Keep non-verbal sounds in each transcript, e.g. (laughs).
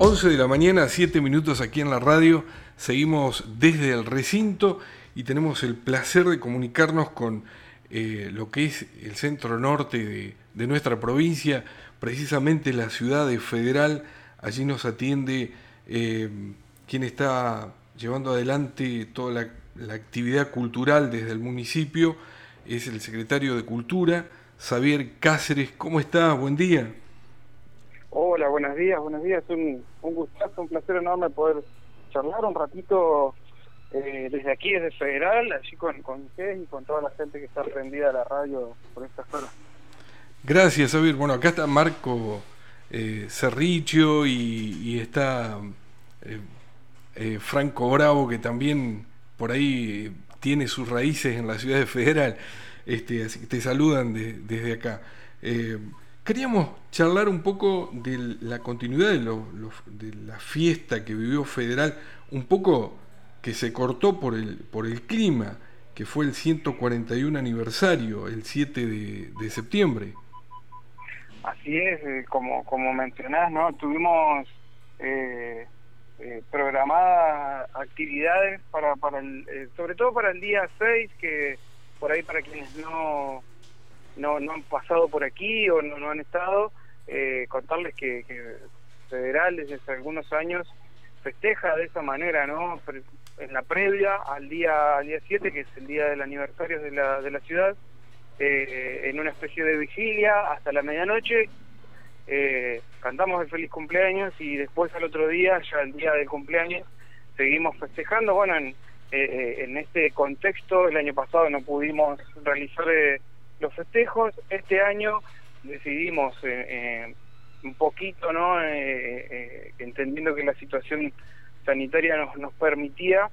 11 de la mañana, 7 minutos aquí en la radio. Seguimos desde el recinto y tenemos el placer de comunicarnos con eh, lo que es el centro norte de, nuestra provincia, precisamente la ciudad de Federal. Allí nos atiende eh, quien está llevando adelante toda la, la, actividad cultural desde el municipio, es el secretario de Cultura, Xavier Cáceres. ¿Cómo está? Buen día. Buenos días, buenos días. Un, un gustazo, un placer enorme poder charlar un ratito eh, desde aquí, desde Federal, allí con, con ustedes y con toda la gente que está prendida a la radio por esta zona. Gracias, Xavier. Bueno, acá está Marco eh, y, está eh, eh, Franco Bravo, que también por ahí tiene sus raíces en la ciudad de Federal. Este, te saludan desde acá. Queríamos charlar un poco de la continuidad de, la fiesta que vivió Federal, un poco que se cortó por el, por el clima, que fue el 141 aniversario, el 7 de, septiembre. Así es, eh, como, como mencionás, ¿no? Tuvimos eh, eh, programadas actividades para, para el, sobre todo para el día 6, que por ahí para quienes no no, no han pasado por aquí o no, no han estado, eh, contarles que, que, Federal desde hace algunos años festeja de esa manera, ¿no? En la previa al día al día 7, que es el día del aniversario de la, de la ciudad, eh, en una especie de vigilia hasta la medianoche, eh, cantamos el feliz cumpleaños y después al otro día, ya el día del cumpleaños, seguimos festejando. Bueno, en, en este contexto, el año pasado no pudimos realizar los festejos. Este año decidimos eh, eh, un poquito, ¿no? Eh, entendiendo que la situación sanitaria nos, nos permitía,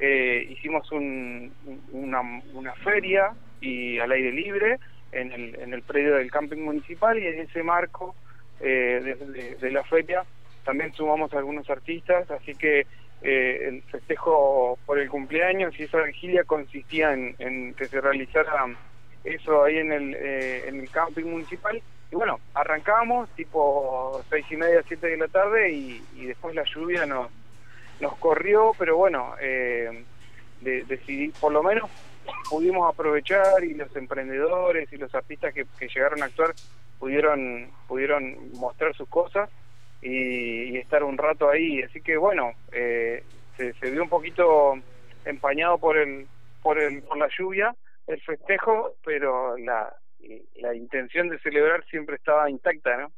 hicimos un, una, una feria y al aire libre en el, en el predio del camping municipal y en ese marco de, de, la feria también sumamos algunos artistas, así que el festejo por el cumpleaños y esa vigilia consistía en, en que se realizara eso ahí en el, eh, en el camping municipal. Y bueno, arrancamos tipo seis y media, siete de la tarde y, después la lluvia nos, nos corrió, pero bueno, eh, decidí, por lo menos pudimos aprovechar y los emprendedores y los artistas que, llegaron a actuar pudieron, pudieron mostrar sus cosas y, estar un rato ahí. Así que bueno, eh, se, se vio un poquito empañado por el, por el, por la lluvia, el festejo, pero la, la intención de celebrar siempre estaba intacta, ¿no?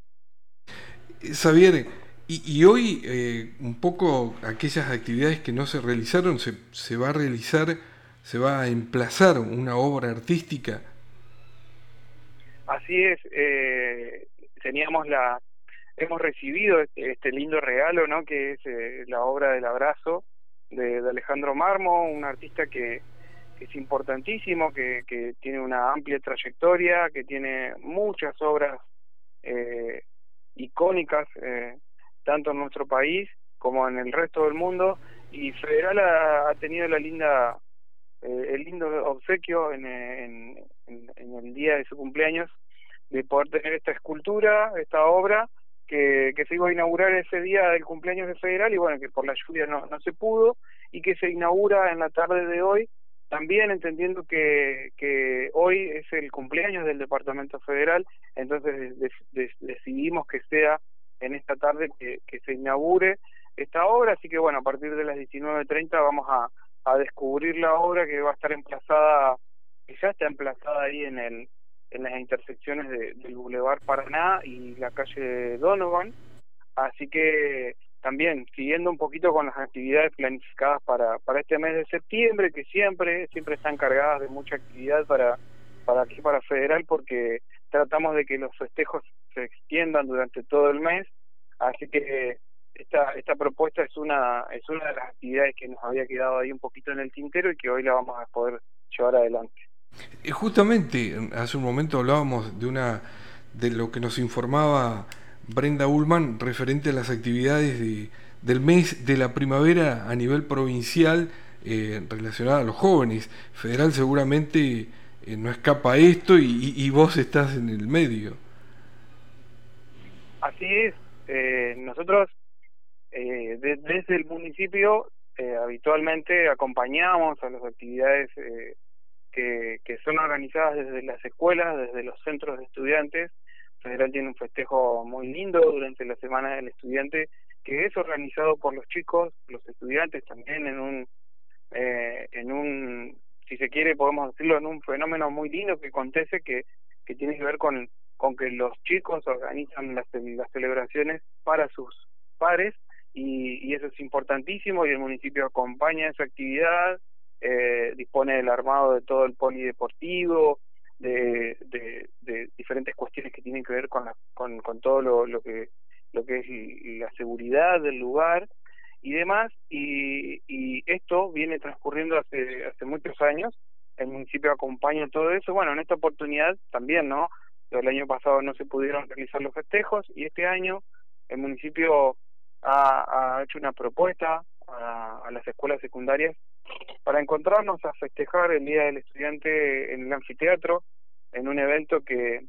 Xavier, y, y hoy eh, un poco aquellas actividades que no se realizaron, se, se va a realizar, se va a emplazar una obra artística. Así es, eh, teníamos la, hemos recibido este, este, lindo regalo, ¿no? Que es eh, la obra del abrazo de, de Alejandro Marmo, un artista que que es importantísimo, que, tiene una amplia trayectoria, que tiene muchas obras eh, icónicas, eh, tanto en nuestro país como en el resto del mundo, y Federal ha, tenido la linda, eh, el lindo obsequio en, el día de su cumpleaños de poder tener esta escultura, esta obra, que, que se iba a inaugurar ese día del cumpleaños de Federal y bueno, que por la lluvia no, no se pudo y que se inaugura en la tarde de hoy también entendiendo que, que hoy es el cumpleaños del Departamento Federal, entonces decidimos que sea en esta tarde que, se inaugure esta obra, así que bueno, a partir de las 19.30 vamos a, a descubrir la obra que va a estar emplazada, que ya está emplazada ahí en el en las intersecciones de, del Boulevard Paraná y la calle Donovan, así que también siguiendo un poquito con las actividades planificadas para, para este mes de septiembre, que siempre, siempre están cargadas de mucha actividad para, para aquí, para Federal, porque tratamos de que los festejos se extiendan durante todo el mes, así que esta, esta propuesta es una, es una de las actividades que nos había quedado ahí un poquito en el tintero y que hoy la vamos a poder llevar adelante. Eh, justamente, hace un momento hablábamos de una de lo que nos informaba Brenda Ullman referente a las actividades de, del mes de la primavera a nivel provincial eh, relacionada a los jóvenes. Federal seguramente eh, no escapa a esto y, y, vos estás en el medio. Así es. Eh, nosotros desde el municipio eh, habitualmente acompañamos a las actividades eh, que son organizadas desde las escuelas, desde los centros de estudiantes. Federal tiene un festejo muy lindo durante la Semana del Estudiante que es organizado por los chicos, los estudiantes también en un, eh, en un, si se quiere podemos decirlo, en un fenómeno muy lindo que acontece que, que tiene que ver con, con que los chicos organizan las, las celebraciones para sus pares y, y eso es importantísimo y el municipio acompaña esa actividad, eh, dispone del armado de todo el polideportivo, de, de, diferentes cuestiones que tienen que ver con, la, con, con todo lo, lo que lo que es la seguridad del lugar y demás. Y, y esto viene transcurriendo hace hace muchos años. El municipio acompaña todo eso. Bueno en esta oportunidad también no el año pasado no se pudieron realizar los festejos y este año el municipio ha, ha hecho una propuesta a, a las escuelas secundarias para encontrarnos a festejar el Día del Estudiante en el anfiteatro, en un evento que,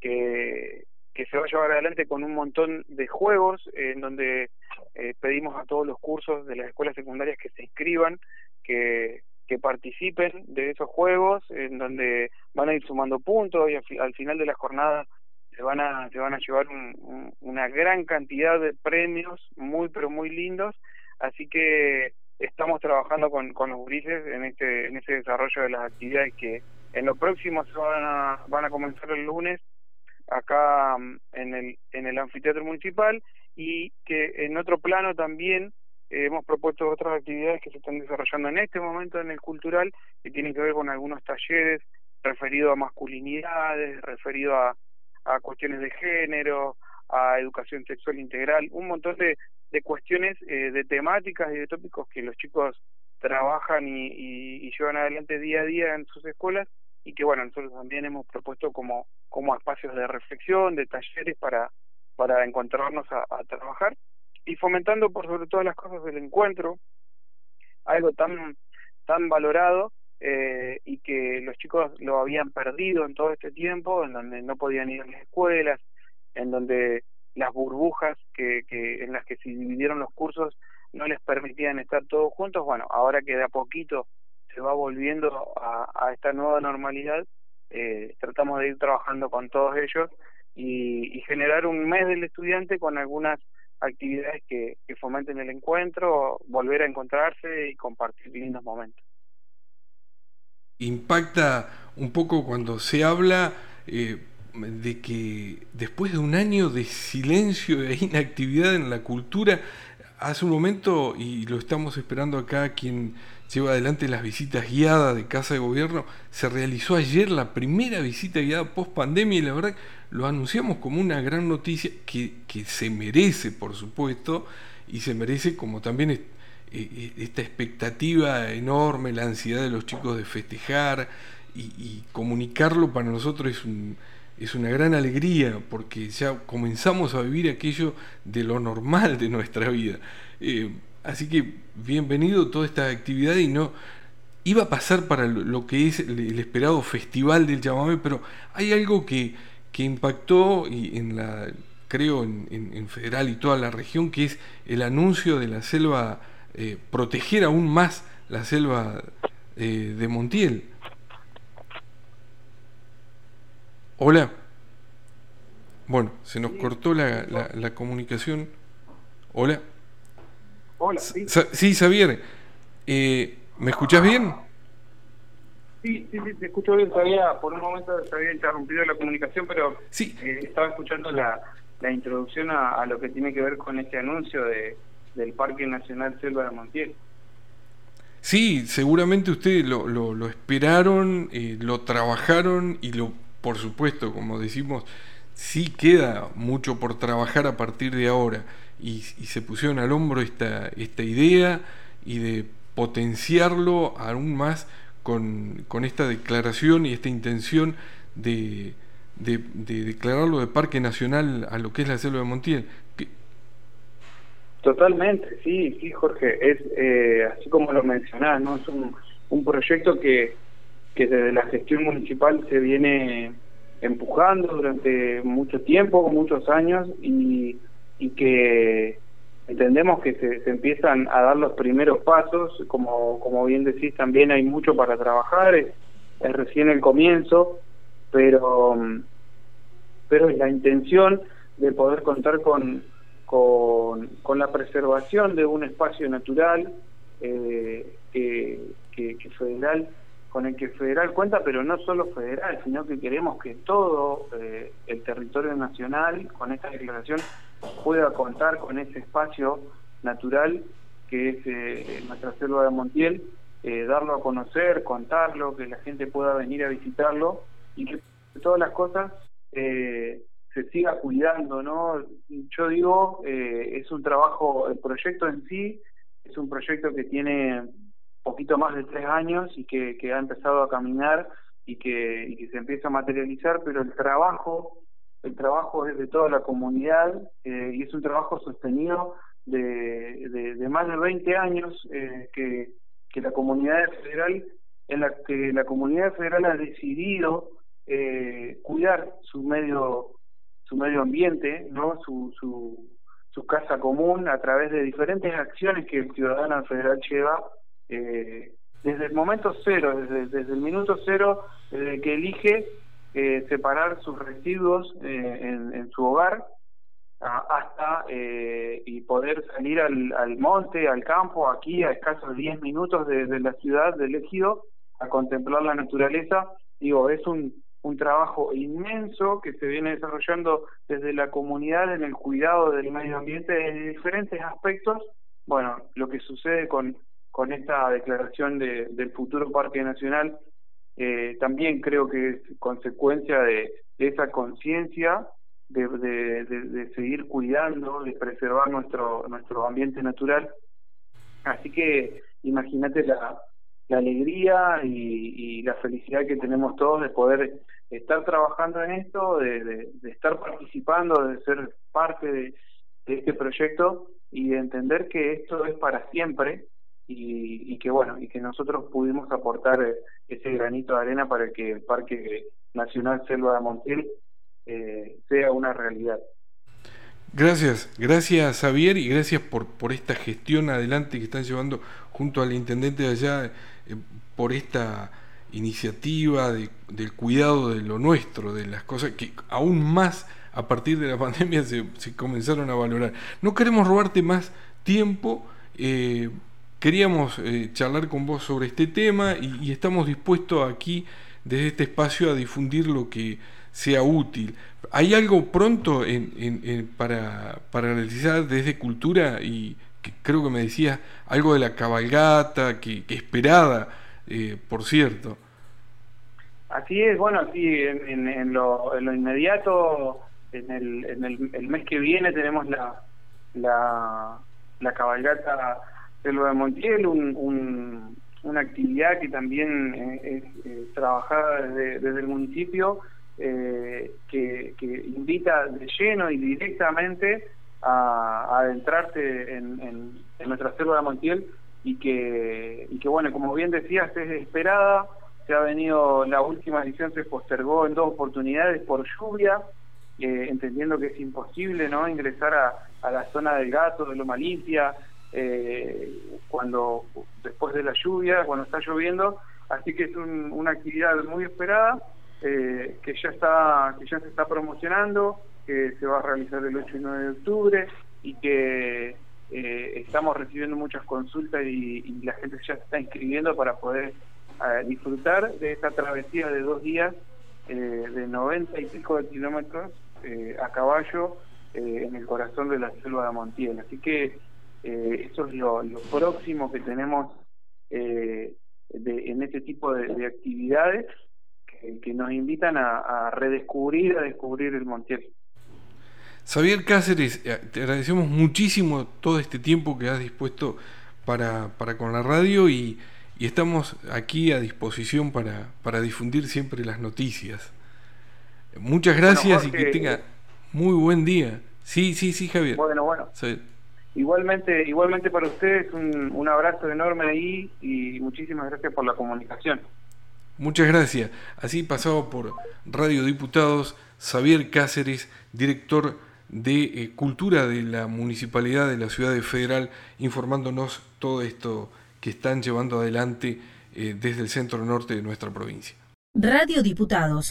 que, que se va a llevar adelante con un montón de juegos, en donde eh, pedimos a todos los cursos de las escuelas secundarias que se inscriban, que, que participen de esos juegos, en donde van a ir sumando puntos y al, final de la jornada se van a se van a llevar un, una gran cantidad de premios muy pero muy lindos así que estamos trabajando con, con los grises en este en ese desarrollo de las actividades que en lo próximo se van a van a comenzar el lunes acá mm, en el en el anfiteatro municipal y que en otro plano también eh, hemos propuesto otras actividades que se están desarrollando en este momento en el cultural que tienen que ver con algunos talleres referidos a masculinidades, referido a cuestiones de género, a educación sexual integral, un montón de, de cuestiones, eh, de temáticas y de tópicos que los chicos trabajan y, y, llevan adelante día a día en sus escuelas y que bueno nosotros también hemos propuesto como como espacios de reflexión de talleres para para encontrarnos a, a trabajar y fomentando por sobre todas las cosas el encuentro algo tan tan valorado eh, y que los chicos lo habían perdido en todo este tiempo en donde no podían ir a las escuelas en donde las burbujas que, que en las que se dividieron los cursos no les permitían estar todos juntos bueno ahora que de a poquito se va volviendo a, esta nueva normalidad, eh, tratamos de ir trabajando con todos ellos y, y, generar un mes del estudiante con algunas actividades que, que fomenten el encuentro, volver a encontrarse y compartir lindos momentos. Impacta un poco cuando se habla eh, de que después de un año de silencio e inactividad en la cultura, hace un momento, y lo estamos esperando acá, quien lleva adelante las visitas guiadas de Casa de Gobierno. Se realizó ayer la primera visita guiada post pandemia y la verdad lo anunciamos como una gran noticia que, que se merece, por supuesto, y se merece como también eh, eh, esta expectativa enorme, la ansiedad de los chicos de festejar y, y comunicarlo para nosotros es un, es una gran alegría porque ya comenzamos a vivir aquello de lo normal de nuestra vida. Eh, Así que bienvenido toda esta actividad y no iba a pasar para lo que es el, esperado festival del chamamé, pero hay algo que, que impactó y en la creo en, en, federal y toda la región, que es el anuncio de la selva, eh, proteger aún más la selva eh, de Montiel. Hola. Bueno, se nos cortó la, la, la comunicación. Hola. Hola, sí. Sí, Xavier. Eh, ¿Me escuchas bien? Sí, sí, sí, te escucho bien. Sabía, por un momento se había interrumpido la comunicación, pero sí. Eh, estaba escuchando la, la introducción a, a, lo que tiene que ver con este anuncio de, del Parque Nacional Selva de Montiel. Sí, seguramente ustedes lo, lo, lo esperaron, eh, lo trabajaron y lo, por supuesto, como decimos, sí queda mucho por trabajar a partir de ahora y, y, se pusieron al hombro esta, esta idea y de potenciarlo aún más con, con esta declaración y esta intención de, de, de, declararlo de Parque Nacional a lo que es la selva de Montiel. ¿Qué? Totalmente, sí, sí, Jorge, es eh, así como lo mencionás, ¿no? Es un, un proyecto que, que desde la gestión municipal se viene empujando durante mucho tiempo, muchos años, y, y que entendemos que se, empiezan a dar los primeros pasos, como, como bien decís, también hay mucho para trabajar, es, recién el comienzo, pero, pero es la intención de poder contar con, con, la preservación de un espacio natural eh, que, que, federal con el que federal cuenta, pero no solo federal, sino que queremos que todo eh, el territorio nacional, con esta declaración, pueda contar con ese espacio natural que es eh, nuestra selva de Montiel, eh, darlo a conocer, contarlo, que la gente pueda venir a visitarlo y que todas las cosas eh, se siga cuidando, ¿no? Yo digo, es un trabajo, el proyecto en sí es un proyecto que tiene poquito más de tres años y que, que ha empezado a caminar y que, y que se empieza a materializar, pero el trabajo el trabajo es de toda la comunidad eh, y es un trabajo sostenido de, más de 20 años eh, que, que la comunidad federal en la que la comunidad federal ha decidido eh, cuidar su medio su medio ambiente no su, su su casa común a través de diferentes acciones que el ciudadano federal lleva eh, desde el momento cero desde, el minuto cero desde que elige eh, separar sus residuos eh, en, su hogar hasta eh, y poder salir al, al, monte, al campo, aquí a escasos 10 minutos de, la ciudad del ejido a contemplar la naturaleza. Digo, es un, un trabajo inmenso que se viene desarrollando desde la comunidad en el cuidado del medio ambiente en diferentes aspectos. Bueno, lo que sucede con, con esta declaración de, del futuro Parque Nacional eh, también creo que es consecuencia de, esa conciencia de, de, seguir cuidando, de preservar nuestro, nuestro ambiente natural. Así que imagínate la, alegría y, la felicidad que tenemos todos de poder estar trabajando en esto, de, de estar participando, de ser parte de, este proyecto y de entender que esto es para siempre y, que bueno y que nosotros pudimos aportar eh, ese granito de arena para que el Parque Nacional Selva de Montiel eh, sea una realidad. Gracias, gracias Javier y gracias por, por esta gestión adelante que están llevando junto al intendente de allá eh, por esta iniciativa de, del cuidado de lo nuestro, de las cosas que aún más a partir de la (laughs) pandemia se, comenzaron a valorar. No queremos robarte más tiempo. Queríamos eh, charlar con vos sobre este tema y, estamos dispuestos aquí, desde este espacio, a difundir lo que sea útil. ¿Hay algo pronto en, para, para realizar desde cultura? Y creo que me decías algo de la cabalgata, que, esperada, eh, por cierto. Así es, bueno, sí, en, lo, en lo inmediato, en, el, en el, mes que viene tenemos la, la, la cabalgata lo de Montiel, un, una actividad que también eh, es eh, trabajada desde, el municipio, eh, que, invita de lleno y directamente a, adentrarse en, nuestra selva de Montiel y que, y que, bueno, como bien decías, es esperada. Se ha venido, la última edición se postergó en dos oportunidades por lluvia, entendiendo que es imposible no ingresar a, a la zona del gato, de Loma Limpia, eh, cuando después de la lluvia, cuando está lloviendo, así que es una actividad muy esperada eh, que ya está que ya se está promocionando, que se va a realizar el 8 y 9 de octubre y que eh, estamos recibiendo muchas consultas y, la gente ya se está inscribiendo para poder disfrutar de esta travesía de dos días de 90 y pico de kilómetros a caballo en el corazón de la selva de Montiel. Así que eh, eso es lo, próximo que tenemos eh, en este tipo de, actividades que, nos invitan a, redescubrir, a descubrir el Montiel. Xavier Cáceres, eh, te agradecemos muchísimo todo este tiempo que has dispuesto para, para con la radio y, y estamos aquí a disposición para, para difundir siempre las noticias. Muchas gracias y que tenga muy buen día. Sí, sí, sí, Javier. Bueno, bueno. Igualmente, igualmente para ustedes, un, un abrazo enorme ahí y muchísimas gracias por la comunicación. Muchas gracias. Así pasado por Radio Diputados, Xavier Cáceres, director de eh, Cultura de la Municipalidad de la Ciudad de Federal, informándonos todo esto que están llevando adelante eh, desde el centro norte de nuestra provincia. Radio Diputados.